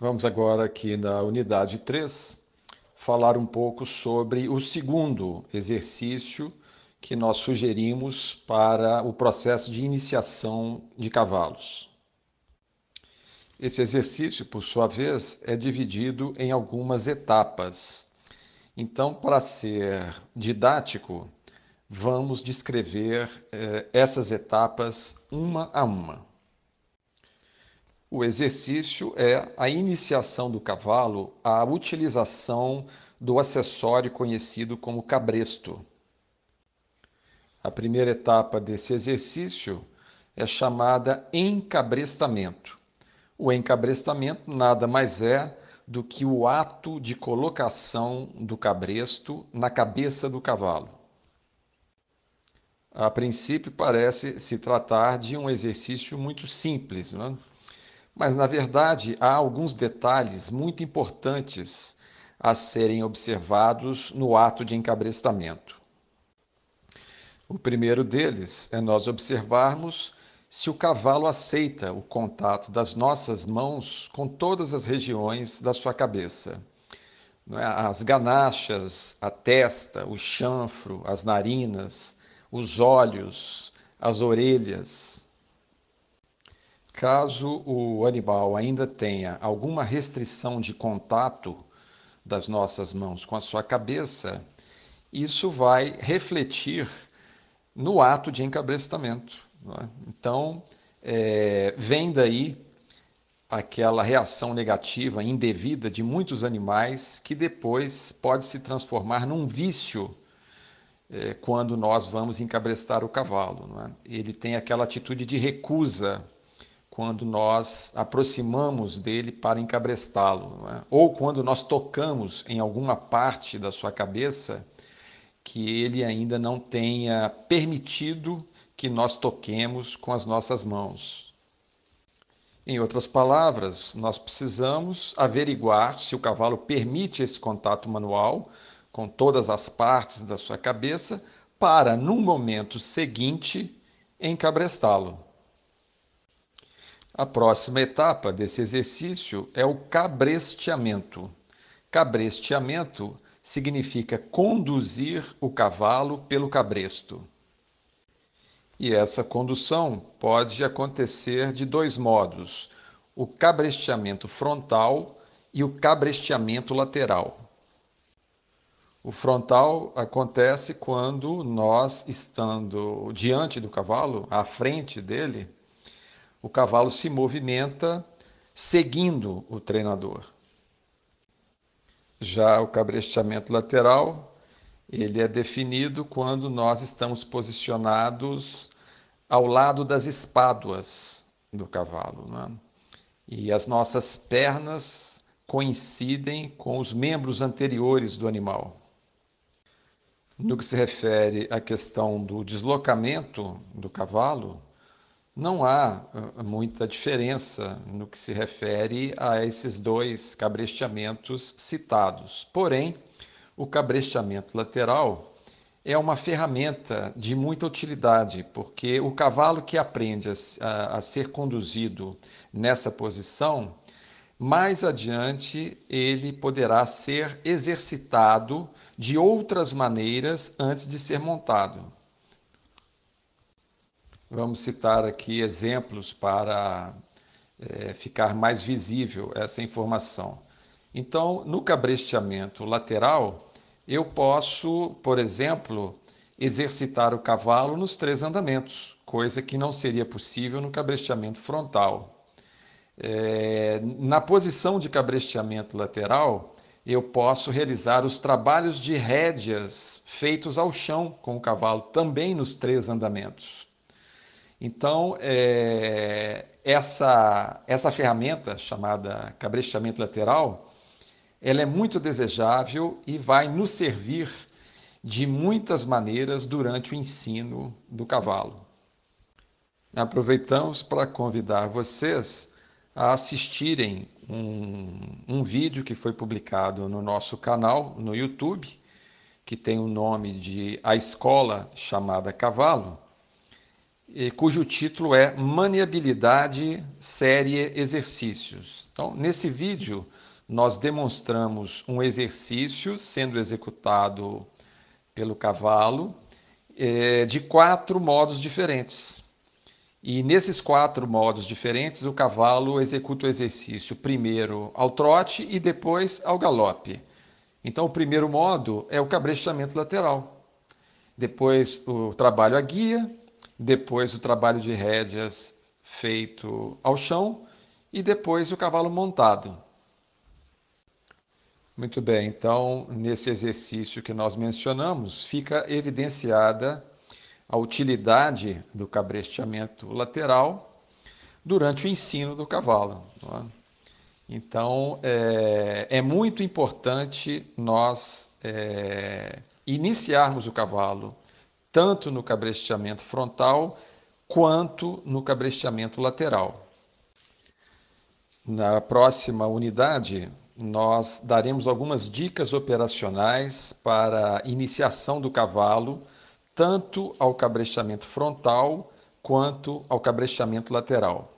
Vamos agora aqui na unidade 3 falar um pouco sobre o segundo exercício que nós sugerimos para o processo de iniciação de cavalos. Esse exercício, por sua vez, é dividido em algumas etapas. Então, para ser didático, vamos descrever eh, essas etapas uma a uma. O exercício é a iniciação do cavalo à utilização do acessório conhecido como cabresto. A primeira etapa desse exercício é chamada encabrestamento. O encabrestamento nada mais é do que o ato de colocação do cabresto na cabeça do cavalo. A princípio, parece se tratar de um exercício muito simples, não é? Mas, na verdade, há alguns detalhes muito importantes a serem observados no ato de encabrestamento. O primeiro deles é nós observarmos se o cavalo aceita o contato das nossas mãos com todas as regiões da sua cabeça. É? As ganachas, a testa, o chanfro, as narinas, os olhos, as orelhas, Caso o animal ainda tenha alguma restrição de contato das nossas mãos com a sua cabeça, isso vai refletir no ato de encabrestamento. É? Então, é, vem daí aquela reação negativa, indevida de muitos animais que depois pode se transformar num vício é, quando nós vamos encabrestar o cavalo. É? Ele tem aquela atitude de recusa quando nós aproximamos dele para encabrestá-lo, é? ou quando nós tocamos em alguma parte da sua cabeça que ele ainda não tenha permitido que nós toquemos com as nossas mãos. Em outras palavras, nós precisamos averiguar se o cavalo permite esse contato manual com todas as partes da sua cabeça para, no momento seguinte, encabrestá-lo. A próxima etapa desse exercício é o cabresteamento. Cabresteamento significa conduzir o cavalo pelo cabresto. E essa condução pode acontecer de dois modos: o cabresteamento frontal e o cabresteamento lateral. O frontal acontece quando nós, estando diante do cavalo, à frente dele, o cavalo se movimenta seguindo o treinador. Já o cabresteamento lateral, ele é definido quando nós estamos posicionados ao lado das espáduas do cavalo. Né? E as nossas pernas coincidem com os membros anteriores do animal. No que se refere à questão do deslocamento do cavalo, não há ah, muita diferença no que se refere a esses dois cabresteamentos citados. Porém, o cabresteamento lateral é uma ferramenta de muita utilidade, porque o cavalo que aprende a, a, ser conduzido nessa posição, mais adiante ele poderá ser exercitado de outras maneiras antes de ser montado. Vamos citar aqui exemplos para é, ficar mais visível essa informação. Então, no cabresteamento lateral, eu posso, por exemplo, exercitar o cavalo nos três andamentos, coisa que não seria possível no cabresteamento frontal. É, na posição de cabresteamento lateral, eu posso realizar os trabalhos de rédeas feitos ao chão com o cavalo, também nos três andamentos. Então, é, essa, essa ferramenta chamada cabrestamento lateral, ela é muito desejável e vai nos servir de muitas maneiras durante o ensino do cavalo. Aproveitamos para convidar vocês a assistirem um, um vídeo que foi publicado no nosso canal no YouTube, que tem o nome de A Escola Chamada Cavalo cujo título é Maniabilidade Série Exercícios. Então, nesse vídeo, nós demonstramos um exercício sendo executado pelo cavalo é, de quatro modos diferentes. E nesses quatro modos diferentes, o cavalo executa o exercício primeiro ao trote e depois ao galope. Então, o primeiro modo é o cabrestamento lateral. Depois, o trabalho à guia, depois o trabalho de rédeas feito ao chão e depois o cavalo montado. Muito bem, então nesse exercício que nós mencionamos, fica evidenciada a utilidade do cabresteamento lateral durante o ensino do cavalo. É? Então é, é, muito importante nós é, iniciarmos o cavalo tanto no cabresteamento frontal quanto no cabresteamento lateral. Na próxima unidade, nós daremos algumas dicas operacionais para iniciação do cavalo, tanto ao cabresteamento frontal quanto ao cabresteamento lateral.